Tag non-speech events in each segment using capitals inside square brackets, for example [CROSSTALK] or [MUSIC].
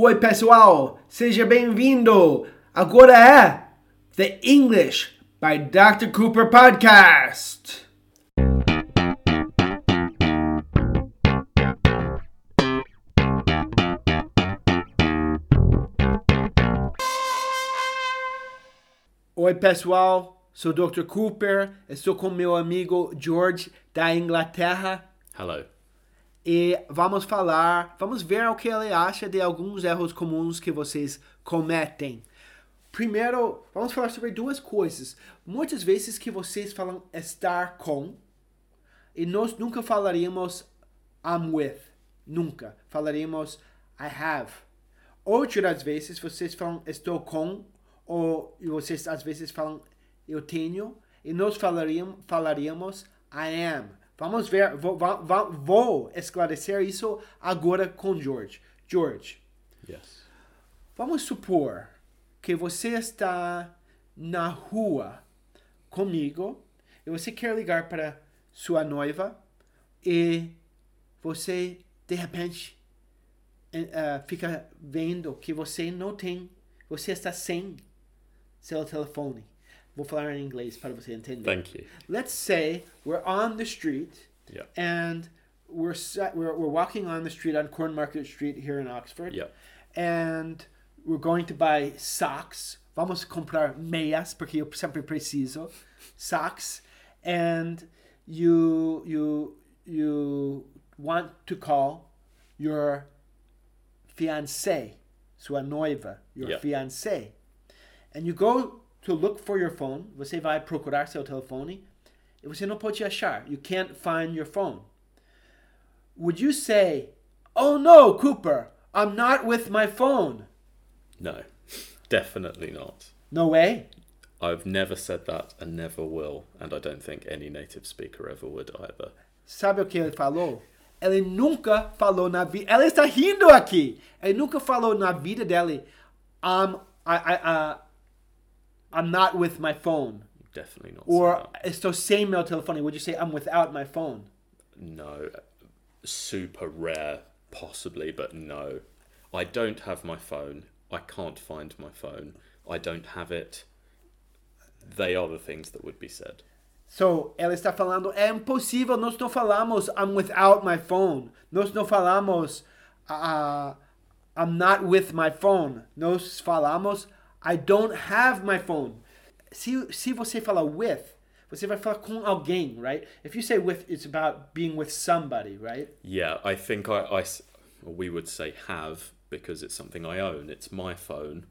Oi, pessoal, seja bem-vindo. Agora é The English by Dr. Cooper Podcast. Oi, pessoal, sou Dr. Cooper, estou com meu amigo George da Inglaterra Hello. E vamos falar, vamos ver o que ele acha de alguns erros comuns que vocês cometem. Primeiro, vamos falar sobre duas coisas. Muitas vezes que vocês falam estar com e nós nunca falaríamos I'm with, nunca. Falaríamos I have. Outras vezes vocês falam estou com ou vocês às vezes falam eu tenho e nós falaríamos, falaríamos I am. Vamos ver, vou, va- vou esclarecer isso agora com George. George, Yes. vamos supor que você está na rua comigo e você quer ligar para sua noiva e você de repente eh, fica vendo que você não tem, você está sem seu telefone. Vou falar em inglês para você entender. Thank you. Let's say we're on the street Yeah. and we're, we're we're walking on the street on Cornmarket Street here in Oxford Yeah. and we're going to buy socks. Vamos comprar meias porque eu sempre preciso socks and you you you want to call your fiancé, sua noiva, your Yeah. fiancé. And you go to look for your phone, você vai procurar seu telefone e você não pode achar. You can't find your phone. Would you say, "Oh no, Cooper, I'm not with my phone"? No. Definitely not. No way. I've never said that and never will, and I don't think any native speaker ever would either. Sabe o que ele falou? Ele nunca falou na vida. Ela está rindo aqui. Ele nunca falou na vida dele. I'm I I uh, I'm not with my phone. Definitely not. Or estou sem meu telefone. Would you say I'm without my phone? no. Super rare, possibly, but no. I don't have my phone. I can't find my phone. I don't have it. They are the things that would be said. So, ela está falando, é impossível, nós não falamos I'm without my phone. Nós não falamos uh, I'm not with my phone. Nós falamos I don't have my phone. Se, se você fala with, você vai falar com alguém, right? If you say with, it's about being with somebody, right? Yeah, I think I, we would say have because it's something I own. It's my phone,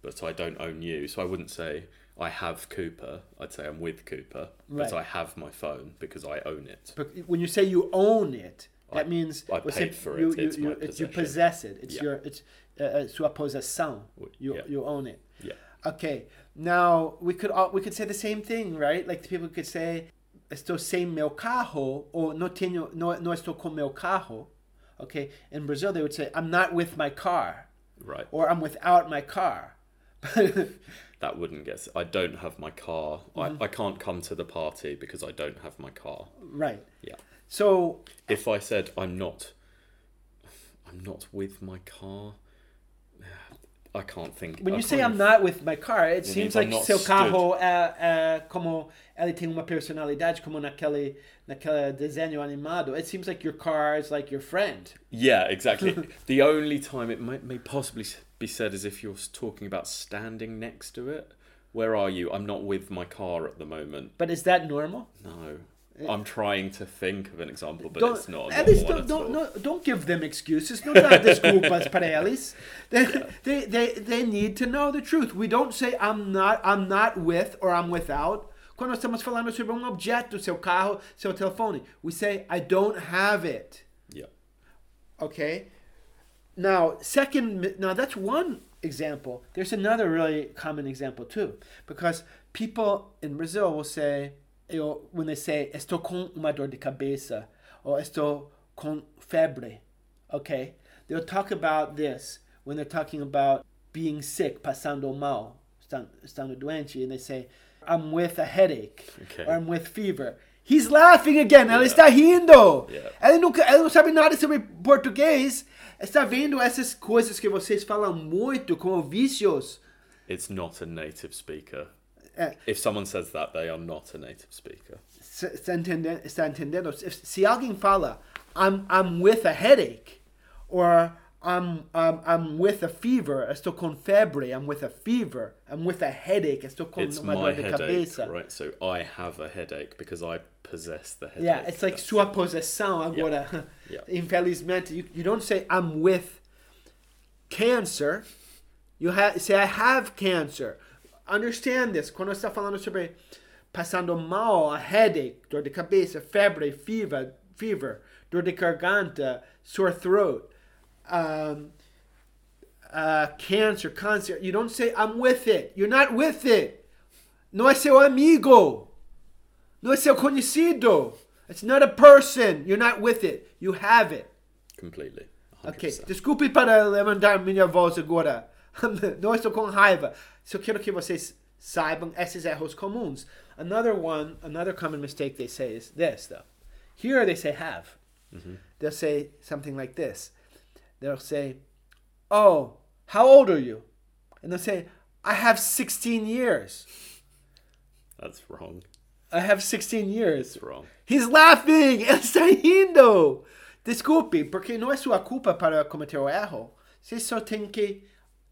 but I don't own you. So I wouldn't say I have Cooper. I'd say I'm with Cooper, Right. but I have my phone because I own it. But when you say you own it, that I- means I paid for you, it. You, you, you possession. possess it. It's Yeah. your it's uh, uh, sua possessão. You Yeah. you own it. Yeah. Okay. Now we could all, we could say the same thing, right? Like people could say, estou sem meu carro, or no tenho, no, no estou com meu carro. Okay. In Brazil, they would say, I'm not with my car, Right. or I'm without my car. [LAUGHS] That wouldn't get. I don't have my car. Mm-hmm. I, I can't come to the party because I don't have my car. right. Yeah. So If I said I'm not, I'm not with my car. I can't think. when I you say not with my car, it seems like seu carro é, é uh, uh, como ele tem uma personalidade como naquele naquele desenho animado. It seems like your car is like your friend. Yeah, exactly. [LAUGHS] the only time it may, may possibly be said is if you're talking about standing next to it. Where are you? I'm not with my car at the moment. But is that normal? No. I'm trying to think of an example, but don't, it's not. at least don't, don't, no, don't give them excuses. Dá desculpas para eles. [LAUGHS] They, they, they, they need to know the truth. We don't say I'm not, I'm not with or I'm without. Quando estamos falando sobre um objeto, seu carro, seu telefone, we say I don't have it. Yeah. Okay. Now, second, now that's one example. There's another really common example too, because people in Brazil will say, eu, when they say, estou com uma dor de cabeça, or estou com febre, okay? They'll talk about this when they're talking about being sick, passando mal, estando, doente, and they say, I'm with a headache, Okay. or I'm with fever. He's laughing again. Ela Yeah. está rindo. Yeah. Ela, nunca, ela não sabe nada sobre português. Está vendo essas coisas que vocês falam muito como vícios. It's not a native speaker. É, If someone says that, they are not a native speaker. c- Está entendendo? Está entendendo? Se, se alguém fala, I'm, I'm with a headache, or I'm, I'm, I'm with a fever, estou com febre, I'm with a fever, I'm with a headache, estou com It's uma my dor de headache, cabeça. right? So I have a headache because I possess the headache. Yeah, it's like That's- sua possessão agora. Yeah. [LAUGHS] Infelizmente, you, you don't say I'm with cancer. You have say I have cancer. Understand this. Quando está falando sobre passando mal, a headache, dor de cabeça, febre, fever, fever, dor de garganta, sore throat, um, uh, cancer, cancer. You don't say I'm with it. You're not with it. Não é seu amigo. Não é seu conhecido. It's not a person. You're not with it. You have it. completely. 100%. Ok. Desculpe para levantar minha voz agora. [LAUGHS] Não estou com raiva. Só quero que vocês saibam esses erros comuns. Another one, another common mistake they say is this, though. Here they say have. Mm-hmm. They'll say something like this. They'll say, Oh, how old are you? And they'll say, I have 16 years. That's wrong. I have 16 years. It's wrong. He's laughing! [LAUGHS] Ele está rindo! Desculpe, porque não é sua culpa para cometer o erro. Você só tem que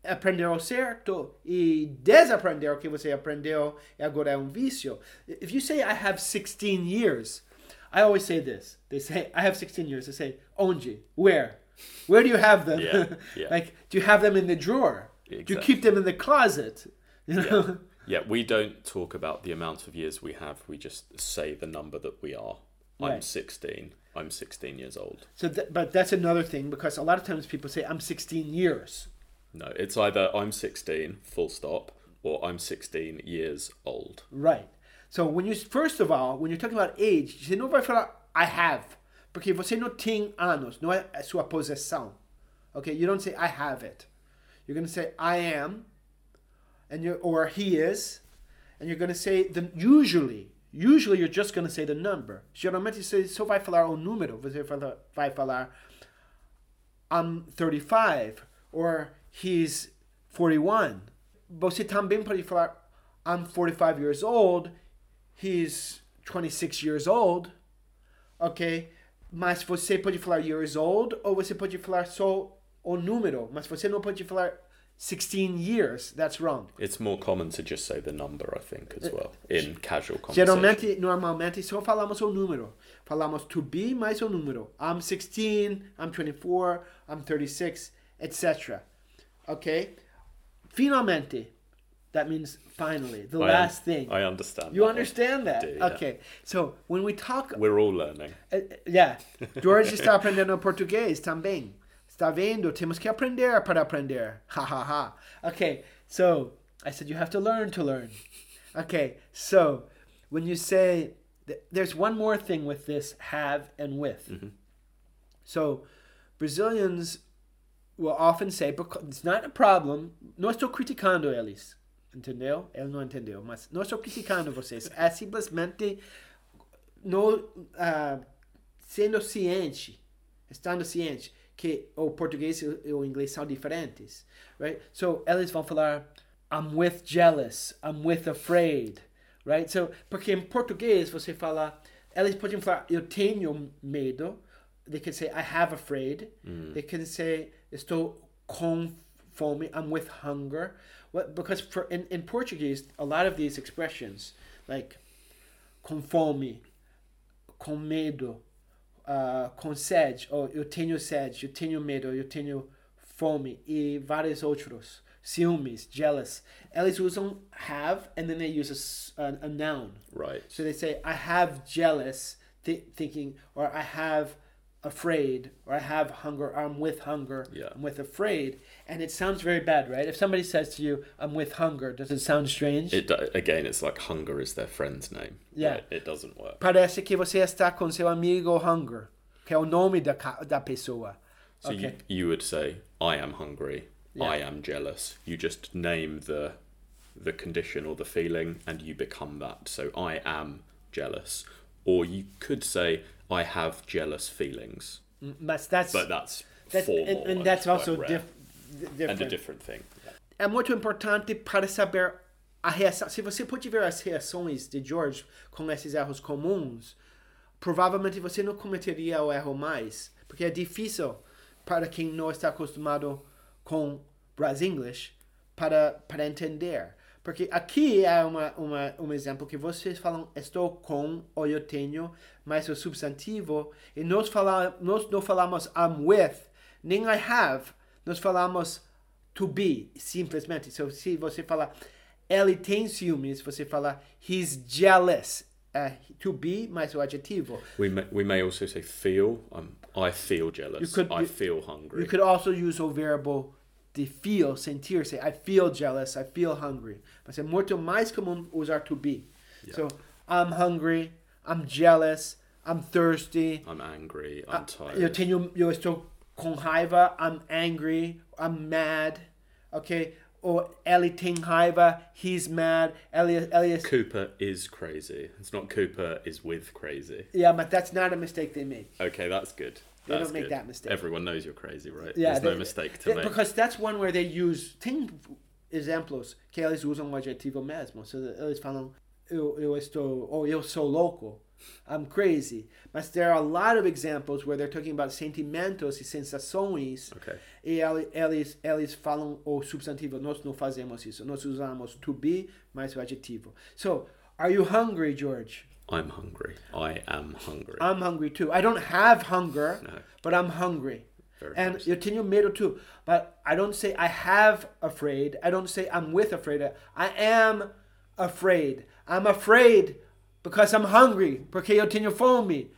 aprender o certo e desaprender o que você aprendeu e agora é um vício. If you say I have 16 years, I always say this. They say I have 16 years. They say onde? Where? Where do you have them? Yeah, [LAUGHS] yeah. like do you have them in the drawer? Do you keep them in the closet? You know? Yeah, we don't talk about the amount of years we have. We just say the number that we are. I'm Right. 16. I'm 16 years old. So, th- but that's another thing because a lot of times people say I'm 16 years. No, it's either I'm 16, full stop, or I'm 16 years old. Right. So when you first of all, when you're talking about age, você não vai falar I have, porque você não tem anos, não é sua possessão. Okay, you don't say I have it. You're going to say I am, and you or he is, and you're going to say the usually. Usually you're just going to say the number. Geralmente você só vai falar o número. Você vai falar I'm um, 35 or he's 41. Você também pode falar I'm 45 years old, he's 26 years old. Ok? Mas você pode falar years old ou você pode falar só o número, mas você não pode falar 16 years. That's wrong. It's more common to just say the number, I think, as uh, well, in casual conversation. Geralmente, normalmente, só falamos o número. Falamos to be mais o número. I'm 16, I'm 24, I'm 36, etc. Ok? Finalmente. That means finally. The I un- last thing. I understand. you understand that? do, yeah. Okay. So, when we talk... We're all learning. Uh, yeah. George está aprendendo português também. Está vendo? Temos que aprender para aprender. Ha ha ha. Okay, so I said you have to learn to learn. Okay, so when you say th- there's one more thing with this have and with. So Brazilians will often say because it's not a problem. Não estou criticando eles. Entendeu? Ele não entendeu, mas não estou criticando vocês. É simplesmente no, ah, sendo ciente, estando ciente que o português e o inglês são diferentes, right? So eles vão falar I'm with jealous, I'm with afraid, right? So porque em português você fala, eles podem falar eu tenho medo, they can say I have afraid, they can say estou com fome, I'm with hunger. What because for in, in Portuguese a lot of these expressions like com fome, com medo, ah, com sede, ou eu tenho sede, eu tenho medo, eu tenho fome e vários outros. Ciúmes, jealous. Eles usam have and then they use a a noun. Right. So they say, I have jealous, th- thinking, or I have afraid, or I have hunger, or I'm with hunger, Yeah. I'm with afraid. And it sounds very bad, right? If somebody says to you, I'm with hunger, does it sound strange? It again, it's like hunger is their friend's name. Yeah. Right? It doesn't work. Parece que você está com seu amigo Hunger, que é o nome da, da pessoa. So okay. you, you would say, I am hungry, Yeah. I am jealous. You just name the the condition or the feeling and you become that. So I am jealous or you could say I have jealous feelings, Mas that's, but that's that's formal and, and that's also diff, different. and a different thing. é muito importante para saber a reação. Se você pode ver as reações de George com esses erros comuns, provavelmente você não cometeria o erro mais, porque é difícil para quem não está acostumado com Brasil English para, para entender. Porque aqui é uma, uma, um exemplo que vocês falam estou com ou eu tenho, mas o substantivo, e nós, fala, nós não falamos I'm with, nem I have, nós falamos to be, simplesmente. So, se você falar ele tem ciúmes, você fala he's jealous. É, to be mais o adjetivo. We may, we may also say feel. Um, I feel jealous. Could- I you- feel hungry. You could also use o verbo de feel, sentir, say I feel jealous, I feel hungry. Mas é muito mais comum usar to be. So, I'm hungry, I'm jealous, I'm thirsty, I'm angry. I'm uh, tired. eu tenho, eu estou com raiva, I'm angry, I'm mad, ok? Or ele tem raiva, he's mad, ele is... Cooper is crazy. It's not Cooper is with crazy. Yeah, but that's not a mistake they make. Okay, that's good. They That's don't make good. that mistake. Everyone knows you're crazy, right? Yeah, There's no mistake to they- make. Because that's one where they use. Tem exemplos que eles usam o adjetivo mesmo. So, eles falam, eu, eu estou, ou eu sou louco. I'm crazy. Mas there are a lot of examples where they're talking about sentimentos e sensações. Okay. E ele- eles, eles falam o substantivo. Nós não fazemos isso. Nós usamos to be mais o adjetivo. So, are you hungry, George? I'm hungry. I am hungry. I'm hungry too. I don't have hunger, No. but I'm hungry. Very and nice. eu tenho medo too. But I don't say I have afraid. I don't say I'm with afraid. I am afraid. I'm afraid because I'm hungry. Porque eu tenho fome.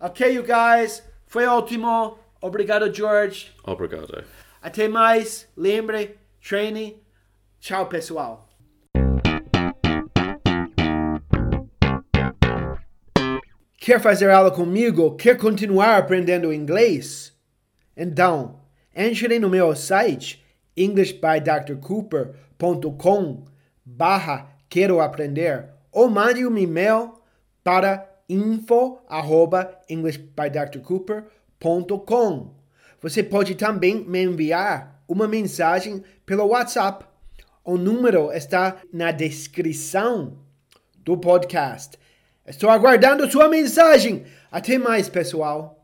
Okay, you guys. Foi ótimo. Obrigado, George. Obrigado. Até mais. Lembre, treine. Tchau, pessoal. Quer fazer aula comigo? Quer continuar aprendendo inglês? Então, entre no meu site englishbydrcooper.com barra quero aprender ou mande um e-mail para info arroba englishbydrcooper.com Você pode também me enviar uma mensagem pelo WhatsApp. O número está na descrição do podcast. Estou aguardando sua mensagem. Até mais, pessoal.